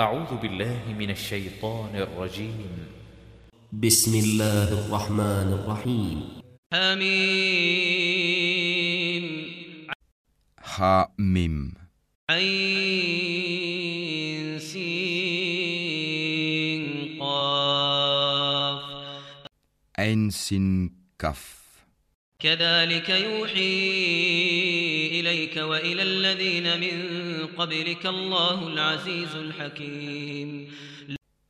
أعوذ بالله من الشيطان الرجيم بسم الله الرحمن الرحيم حميم Mim. عين سين قاف Ein Sin Kaf. كذلك يوحي إليك وإلى الذين من قبلك الله العزيز الحكيم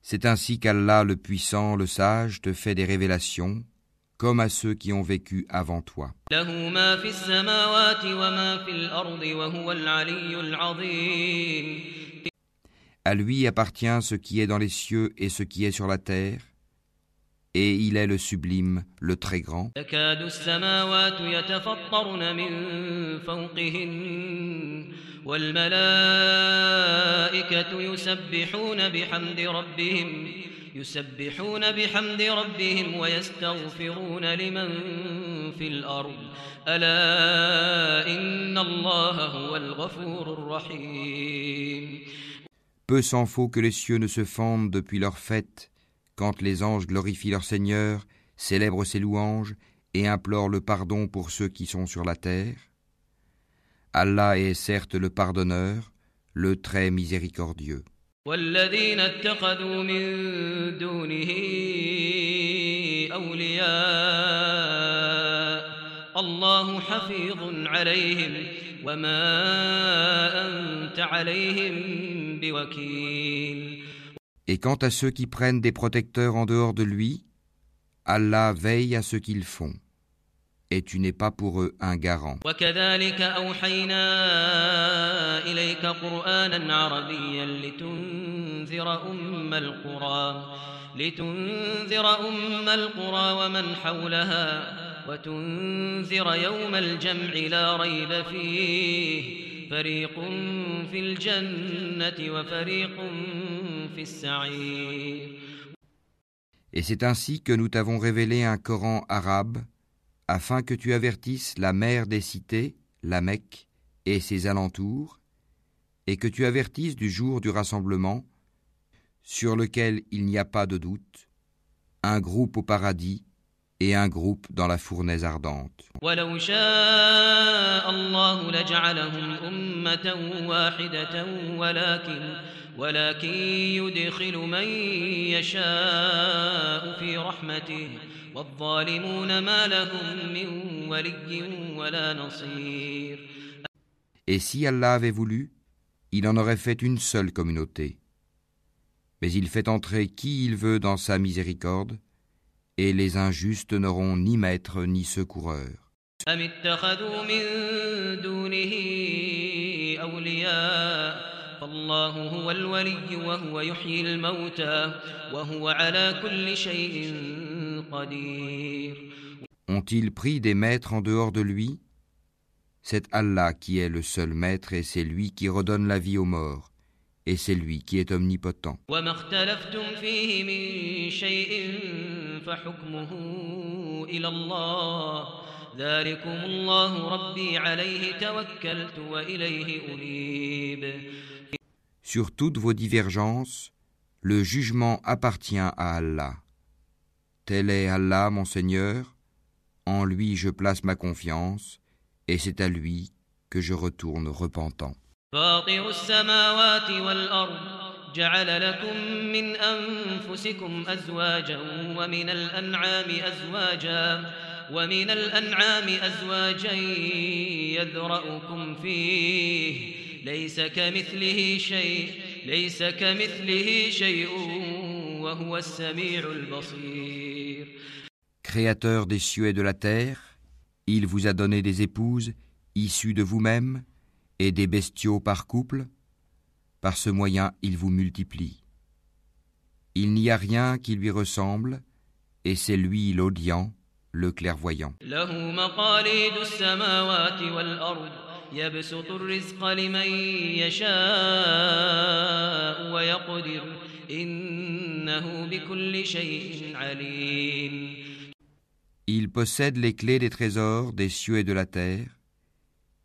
C'est ainsi qu'Allah le puissant, le sage, te fait des révélations, comme à ceux qui ont vécu avant toi. له ما في السماوات وما في الأرض وهو العلي العظيم À lui appartient ce qui est dans les cieux et ce qui est sur la terre, et il est le sublime, le très grand. تكاد السماوات يتفطرن من فوقهن والملائكة يسبحون بحمد ربهم يسبحون بحمد ربهم ويستغفرون لمن في الأرض ألا إن الله هو الغفور الرحيم Peu s'en faut que les cieux ne se fendent depuis leur fête, quand les anges glorifient leur Seigneur, célèbrent ses louanges et implorent le pardon pour ceux qui sont sur la terre. Allah est certes le pardonneur, le très miséricordieux. والذين اتخذوا من دونه أولياء الله حفيظ عليهم وما أنت عليهم بوكيل Et quant à ceux qui prennent des protecteurs en dehors de lui, Allah veille à ce qu'ils font, et tu n'es pas pour eux un garant. وكذلك أوحينا إليك قرآنا عربيا لتنذر أم القرى لتنذر أم القرى ومن حولها وتنذر يوم الجمع لا ريب فيه فريق في الجنة وفريق في السعير Et c'est ainsi que nous t'avons révélé un Coran arabe, afin que tu avertisses la mère des cités, la Mecque, et ses alentours, et que tu avertisses du jour du rassemblement, sur lequel il n'y a pas de doute, un groupe au paradis et un groupe dans la fournaise ardente. Et si Allah avait voulu, il en aurait fait une seule communauté. Mais il fait entrer qui il veut dans sa miséricorde, et les injustes n'auront ni maître ni secoureur. Ont-ils pris des maîtres en dehors de lui? C'est Allah qui est le seul maître et c'est lui qui redonne la vie aux morts et c'est lui qui est omnipotent. Sur toutes vos divergences, le jugement appartient à Allah. Tel est Allah, mon Seigneur, en lui je place ma confiance, et c'est à lui que je retourne repentant. فاطر السماوات والأرض جعل لكم من أنفسكم أزواجا ومن الأنعام أزواجا ومن الأنعام أزواجا يذرأكم فيه. ليس كمثله شيء ليس كمثله شيء وهو السميع البصير. Créateur des cieux et de la terre, il vous a donné des épouses issues de vous-même. et des bestiaux par couple. Par ce moyen, il vous multiplie. Il n'y a rien qui lui ressemble, et c'est lui l'audient, le clairvoyant. له مقاليد السماوات والأرض يبسط الرزق لمن يشاء ويقدر إنه بكل شيء عليم Il possède les clés des trésors des cieux et de la terre.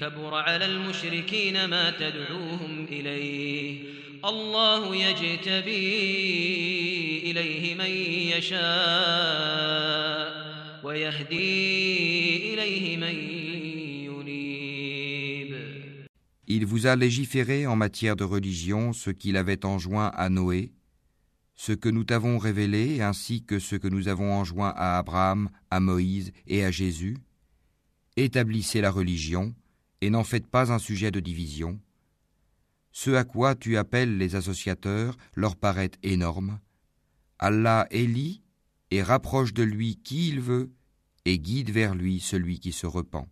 كبر على المشركين ما تدعوهم إليه الله يجتبي إليه من يشاء ويهدي إليه من ينيب Il vous a légiféré en matière de religion ce qu'il avait enjoint à Noé, ce que nous t'avons révélé ainsi que ce que nous avons enjoint à Abraham, à Moïse et à Jésus. Établissez la religion et n'en faites pas un sujet de division. Ce à quoi tu appelles les associateurs leur paraît énorme. Allah élit et rapproche de lui qui il veut et guide vers lui celui qui se repent.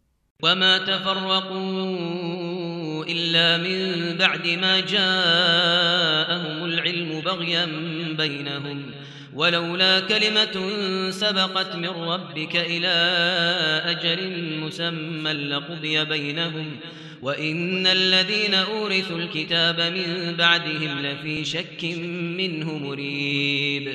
وما تفرقوا إلا من بعد ما جاءهم العلم بغيا بينهم ولولا كلمة سبقت من ربك إلى أجل مسمى لقضي بينهم وإن الذين أورثوا الكتاب من بعدهم لفي شك منه مريب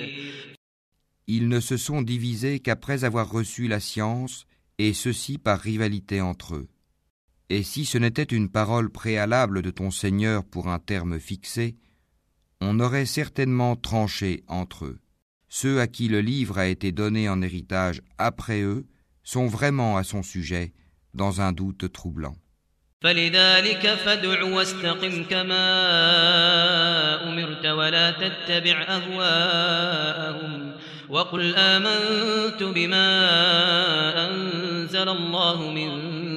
Ils ne se sont divisés qu'après avoir reçu la science, et ceci par rivalité entre eux. Et si ce n'était une parole préalable de ton Seigneur pour un terme fixé, on aurait certainement tranché entre eux. Ceux à qui le livre a été donné en héritage après eux sont vraiment à son sujet dans un doute troublant. فلذلك فادع واستقم كما أمرت ولا تتبع أهواءهم وقل آمنت بما أنزل الله من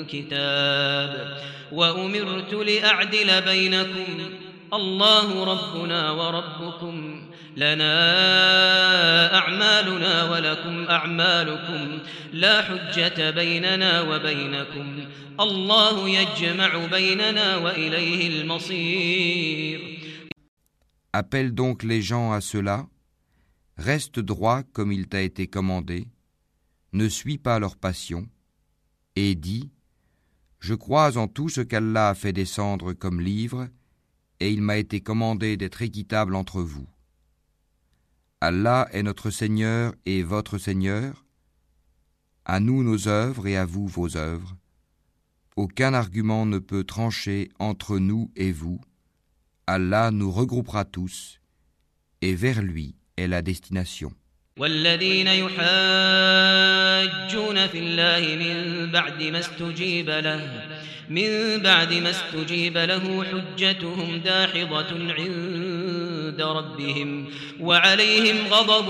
كتاب وأمرت لأعدل بينكم الله ربنا وربكم لنا أعمالنا ولكم أعمالكم لا حجة بيننا وبينكم الله يجمع بيننا وإليه المصير Appelle donc les gens à cela, reste droit comme il t'a été commandé, ne suis pas leur passion, et dis, Je crois en tout ce qu'Allah a fait descendre comme livre, et il m'a été commandé d'être équitable entre vous. Allah est notre Seigneur et votre Seigneur, à nous nos œuvres et à vous vos œuvres. Aucun argument ne peut trancher entre nous et vous. Allah nous regroupera tous, et vers lui est la destination. والذين يحاجون في الله من بعد ما استجيب له من بعد ما استجيب له حجتهم داحضة عند ربهم وعليهم غضب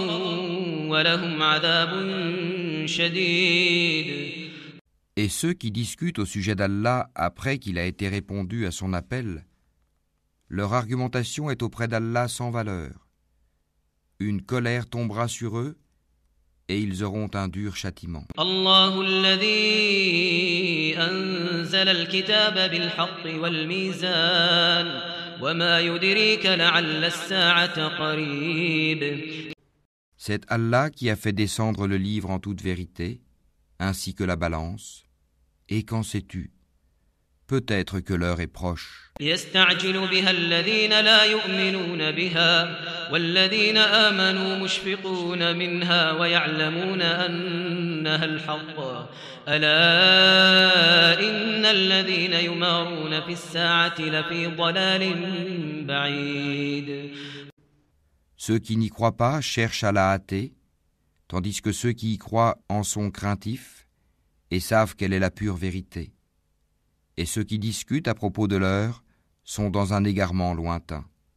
ولهم عذاب شديد Et ceux qui discutent au sujet d'Allah après qu'il a été répondu à son appel, leur argumentation est auprès d'Allah sans valeur. Une colère tombera sur eux et ils auront un dur châtiment. الله الذي أنزل الكتاب بالحق والميزان وما يدريك لعل الساعة قريب C'est Allah qui a fait descendre le livre en toute vérité, ainsi que la balance. Et qu'en sais-tu Peut-être que l'heure est proche. يستعجل بها الذين لا يؤمنون بها والذين آمنوا مشفقون منها ويعلمون أنها الحق ألا إن الذين يمارون في الساعة لفي ضلال بعيد Ceux qui n'y croient pas cherchent à la hâter, tandis que ceux qui y croient en sont craintifs et savent quelle est la pure vérité. Et ceux qui discutent à propos de l'heure sont dans un égarement lointain.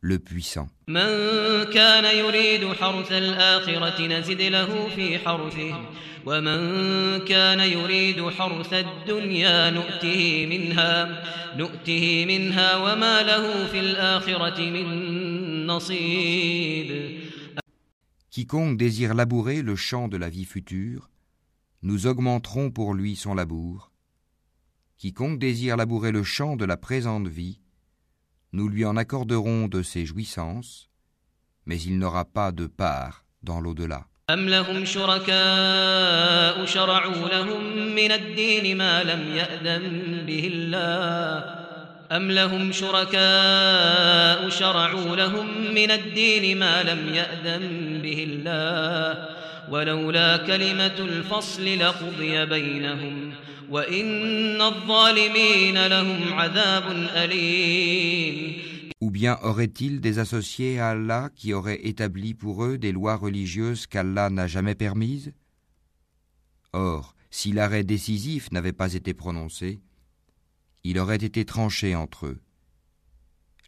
le puissant. من كان يريد حرث الآخرة نزد له في حرثه ومن كان يريد حرث الدنيا نؤته منها نؤته منها وما له في الآخرة من نصيب Quiconque désire labourer le champ de la vie future, nous augmenterons pour lui son labour. Quiconque désire labourer le champ de la présente vie, nous lui en accorderons de ses jouissances, mais il n'aura pas de part dans l'au-delà. أم لهم شركاء شرعوا لهم من الدين ما لم يأذن به الله أم لهم شركاء شرعوا لهم من الدين ما لم يأذن به الله ولولا كلمة الفصل لقضي بينهم وإن الظالمين لهم عذاب أليم Ou bien auraient-ils des associés à Allah qui auraient établi pour eux des lois religieuses qu'Allah n'a jamais permises Or, si l'arrêt décisif n'avait pas été prononcé, il aurait été tranché entre eux.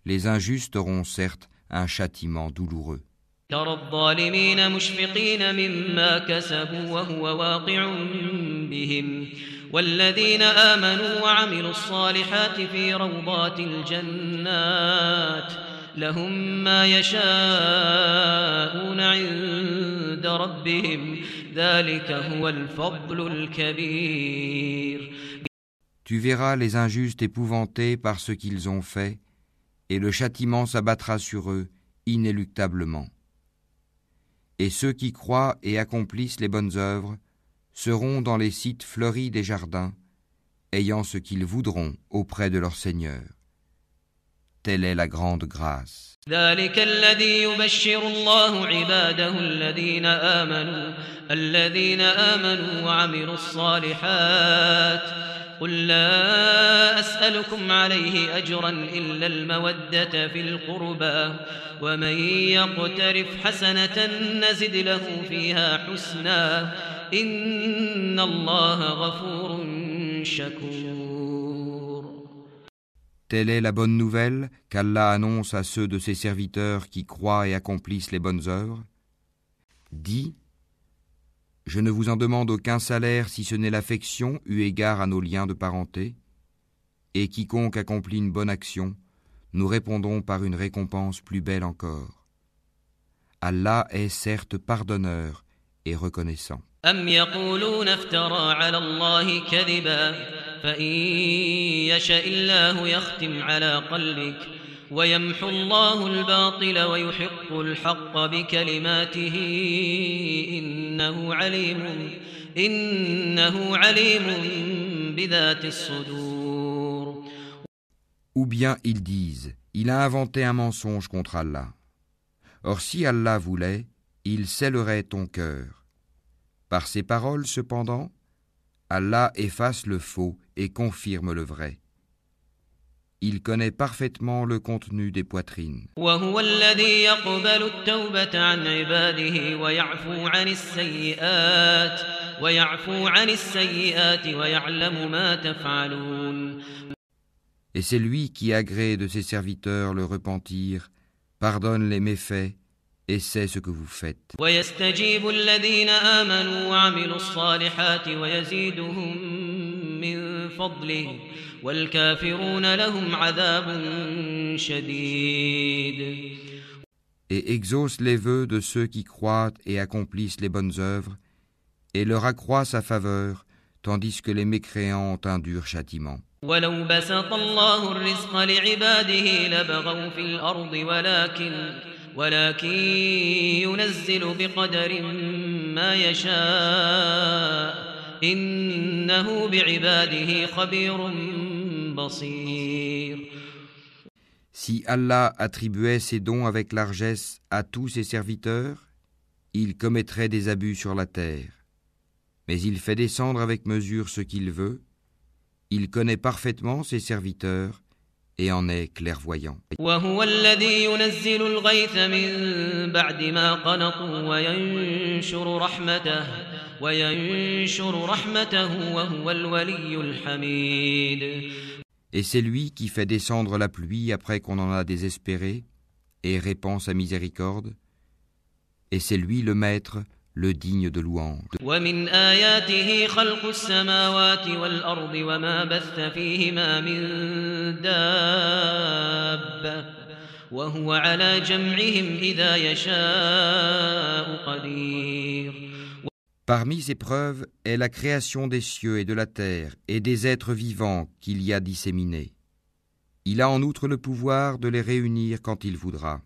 Les injustes auront certes un châtiment douloureux. ترى الظالمين مشفقين مما كسبوا وهو واقع بهم. والذين آمنوا وعملوا الصالحات في روضات الجنات لهم ما يشاءون عند ربهم. ذلك هو الفضل الكبير. Tu verras les injustes épouvantés par ce qu'ils ont fait, et le châtiment s'abattra sur eux inéluctablement. Et ceux qui croient et accomplissent les bonnes œuvres seront dans les sites fleuris des jardins, ayant ce qu'ils voudront auprès de leur Seigneur. Telle est la grande grâce. ذلك الذي يبشر الله عباده الذين آمنوا الذين آمنوا وعملوا الصالحات قل لا أسألكم عليه أجرا إلا المودة في القربى ومن يقترف حسنة نزد له فيها حسنا إن الله غفور شكور Telle est la bonne nouvelle qu'Allah annonce à ceux de ses serviteurs qui croient et accomplissent les bonnes œuvres. Dis, je ne vous en demande aucun salaire si ce n'est l'affection eu égard à nos liens de parenté, et quiconque accomplit une bonne action, nous répondons par une récompense plus belle encore. Allah est certes pardonneur et reconnaissant. أم يقولون افترى على الله كذبا فإن يشاء الله يختم على قلبك ويمحو الله الباطل ويحق الحق بكلماته إنه عليم إنه عليم بذات الصدور Ou bien ils disent, il a inventé un mensonge contre Allah. Or si Allah voulait, il scellerait ton cœur. Par ces paroles, cependant, Allah efface le faux et confirme le vrai. Il connaît parfaitement le contenu des poitrines. وهو الذي يقبل التوبة عن عباده ويعفو عن السيئات ويعفو عن السيئات ويعلم ما تفعلون Et c'est lui qui agrée de ses serviteurs le repentir, pardonne les méfaits et sait ce que vous faites. ويستجيب الذين آمنوا وعملوا الصالحات ويزيدهم من فضله والكافرون لهم عذاب شديد Et exauce les vœux de ceux qui croient et accomplissent les bonnes œuvres, et leur accroît sa faveur, tandis que les mécréants ont un dur châtiment. ولو بسط الله الرزق لعباده لبغوا في الأرض ولكن ولكن ينزل بقدر ما يشاء إنه بعباده خبير بصير Si Allah attribuait ses dons avec largesse à tous ses serviteurs, il commettrait des abus sur la terre. Mais il fait descendre avec mesure ce qu'il veut, il connaît parfaitement ses serviteurs et en est clairvoyant. Et c'est lui qui fait descendre la pluie après qu'on en a désespéré, et répand sa miséricorde, et c'est lui le maître, le digne de louange. ومن آياته خلق السماوات والأرض وما بث فيهما من دابة وهو على جمعهم إذا يشاء قدير Parmi ces preuves est la création des cieux et de la terre et des êtres vivants qu'il y a disséminés. Il a en outre le pouvoir de les réunir quand il voudra.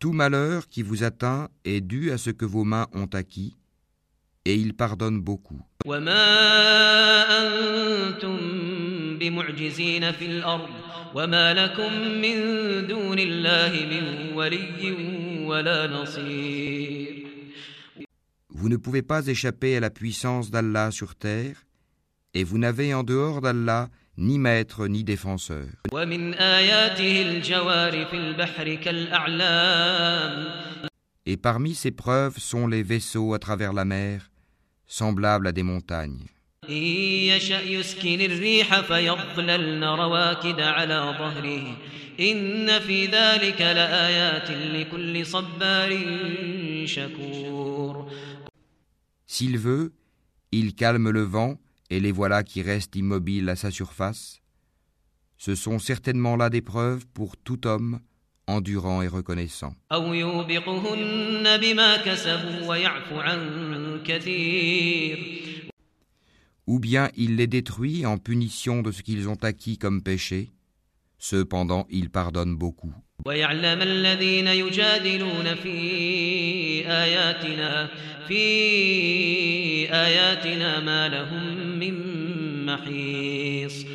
Tout malheur qui vous atteint est dû à ce que vos mains ont acquis et il pardonne beaucoup. Vous ne pouvez pas échapper à la puissance d'Allah sur terre, et vous n'avez en dehors d'Allah ni maître ni défenseur. Et parmi ces preuves sont les vaisseaux à travers la mer, semblables à des montagnes. إن يشأ يسكن الريح فيظللن رواكد على ظهره إن في ذلك لآيات لكل صبار شكور S'il veut, il calme le vent, et les voilà qui restent immobiles à sa surface. Ce sont certainement là des preuves pour tout homme endurant et reconnaissant. أو يوبقهن بما كسبوا ويعفو عن كثير Ou bien il les détruit en punition de ce qu'ils ont acquis comme péché. Cependant, il pardonne beaucoup. ويعلم الذين يجادلون في آياتنا في آياتنا ما لهم من محيص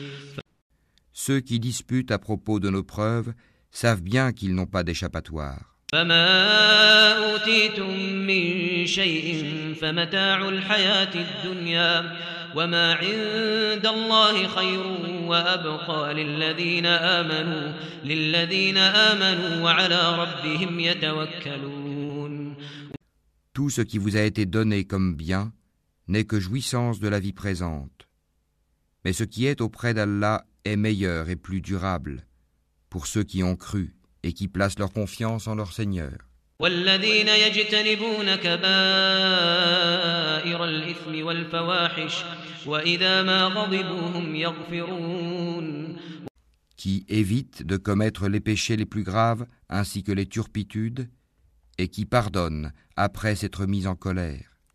Ceux qui disputent à propos de nos preuves savent bien qu'ils n'ont pas d'échappatoire. فما أوتيتم من شيء فمتاع الحياة الدنيا وما عند الله خير وأبقى للذين آمنوا للذين آمنوا وعلى ربهم يتوكلون Tout ce qui vous a été donné comme bien n'est que jouissance de la vie présente. Mais ce qui est auprès d'Allah est meilleur et plus durable pour ceux qui ont cru et qui placent leur confiance en leur Seigneur. والذين يجتنبون كبائر الإثم والفواحش وإذا ما غضبوا هم يغفرون qui évitent de commettre les péchés les plus graves ainsi que les turpitudes, et qui pardonnent après s'être mis en colère.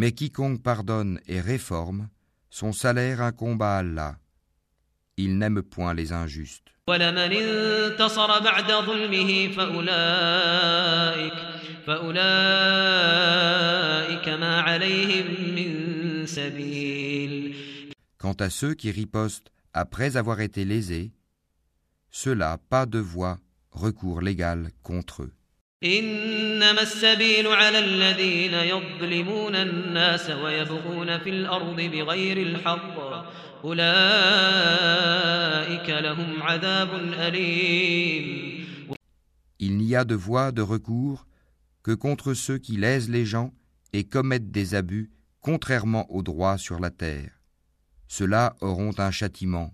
Mais quiconque pardonne et réforme, son salaire incombe à Allah. Il n'aime point les injustes. Quant à ceux qui ripostent après avoir été lésés, ceux-là pas de voie, recours légal contre eux. إنما السبيل على الذين يظلمون الناس ويبغون في الأرض بغير الحق أولئك لهم عذاب أليم Il n'y a de voie de recours que contre ceux qui lèsent les gens et commettent des abus contrairement au droit sur la terre. Ceux-là auront un châtiment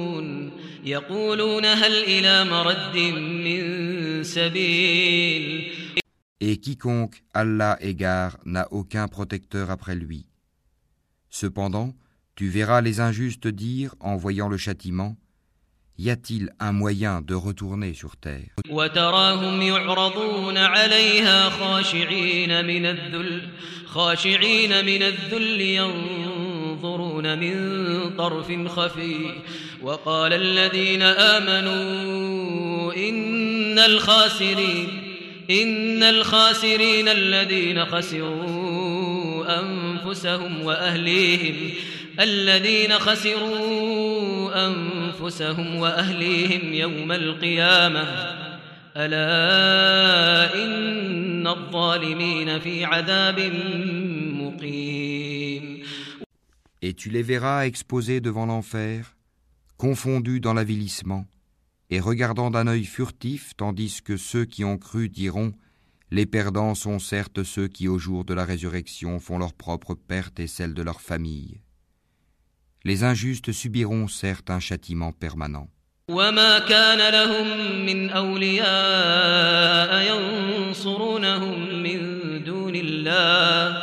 Et quiconque Allah égare n'a aucun protecteur après lui. Cependant, tu verras les injustes dire en voyant le châtiment Y a-t-il un moyen de retourner sur terre وتراهم يعرضون عليها خاشعين من الذل خاشعين من الذل ينظرون من طرف خفي وقال الذين آمنوا إن الخاسرين إن الخاسرين الذين خسروا أنفسهم وأهليهم الذين خسروا أنفسهم وأهليهم يوم القيامة ألا إن الظالمين في عذاب مقيم Et tu les verras exposés devant l'enfer, confondus dans l'avilissement, et regardant d'un œil furtif, tandis que ceux qui ont cru diront Les perdants sont certes ceux qui, au jour de la résurrection, font leur propre perte et celle de leur famille. Les injustes subiront certes un châtiment permanent. وما كان لهم من أولياء ينصرونهم من دون الله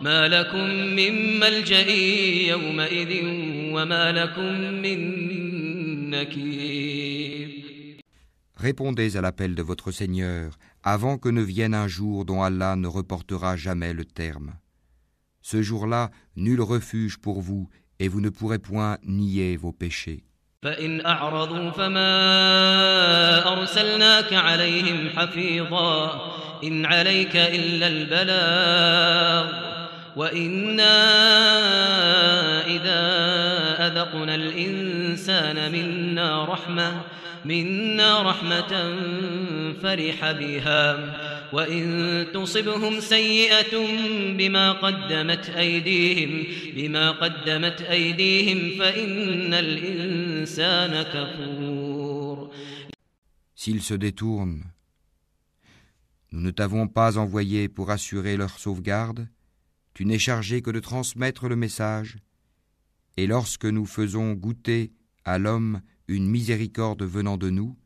ما لكم من ملجأ يومئذ وما لكم من نكير Répondez à l'appel de votre Seigneur avant que ne vienne un jour dont Allah ne reportera jamais le terme. Ce jour-là, nul refuge pour vous et vous ne pourrez point nier vos péchés. فإن أعرضوا فما أرسلناك عليهم حفيظا إن عليك إلا البلاغ وإنا إذا أذقنا الإنسان منا رحمة منا رحمة فرح بها. وإن تصبهم سيئة بما قدمت أيديهم بما قدمت أيديهم فإن الإنسان كفور. S'ils se détournent, nous ne t'avons pas envoyé pour assurer leur sauvegarde, tu n'es chargé que de transmettre le message, et lorsque nous faisons goûter à l'homme une miséricorde venant de nous,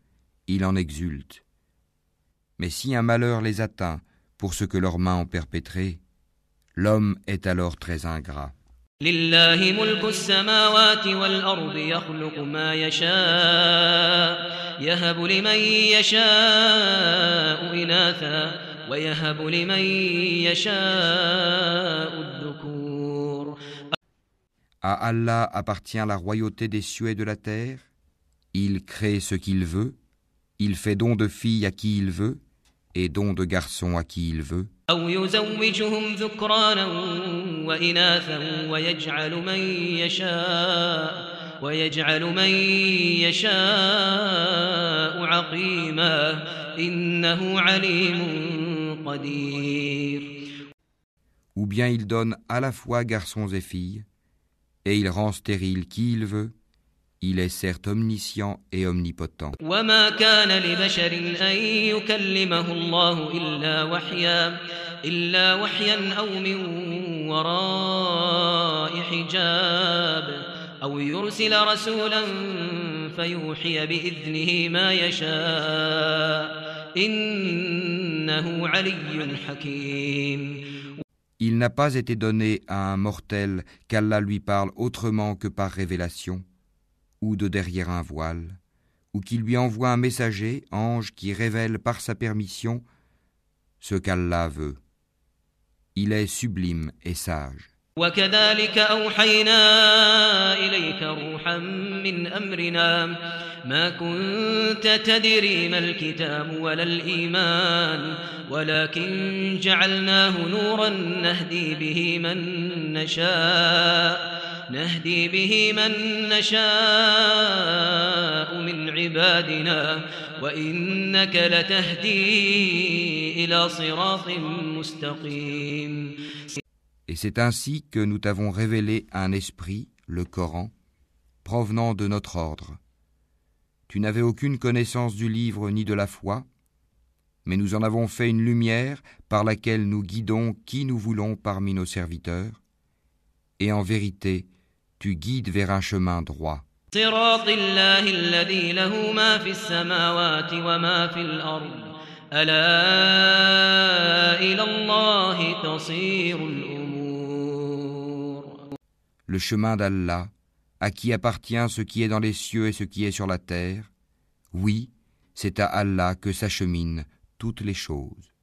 il en exulte. Mais si un malheur les atteint pour ce que leurs mains ont perpétré, l'homme est alors très ingrat. لله ملك السماوات والأرض يخلق ما يشاء يهب لمن يشاء إناثا ويهب لمن يشاء الذكور À Allah appartient la royauté des cieux et de la terre. Il crée ce qu'il veut, il fait don de filles à qui il veut, et don de garçons à qui il veut. أو يزوجهم ذكرانا وإناثا ويجعل من يشاء ويجعل من يشاء عقيما إنه عليم قدير Ou bien il donne à la fois garçons et filles, et il rend stérile qui il veut. Il est certes omniscient et omnipotent. وما كان لبشر أن يكلمه الله إلا وحيا إلا وحيا أو من وراء حجاب أو يرسل رسولا فيوحي بإذنه ما يشاء إنه علي حكيم Il n'a pas été donné à un mortel qu'Allah lui parle autrement que par révélation, ou de derrière un voile, ou qu'il lui envoie un messager, ange, qui révèle par sa permission ce qu'Allah veut. Il est sublime et sage. وكذلك أوحينا إليك روحا من أمرنا. ما كنت تدري ما الكتاب ولا الإيمان ولكن جعلناه نورا نهدي به من نشاء. نهدي به من نشاء من عبادنا. وإنك لتهدي إلى صراط مستقيم. Et c'est ainsi que nous t'avons révélé un esprit, le Coran, provenant de notre ordre. Tu n'avais aucune connaissance du livre ni de la foi, mais nous en avons fait une lumière par laquelle nous guidons qui nous voulons parmi nos serviteurs, et en vérité, tu guides vers un chemin droit. Le chemin d'Allah, à qui appartient ce qui est dans les cieux et ce qui est sur la terre, oui, c'est à Allah que s'acheminent toutes les choses.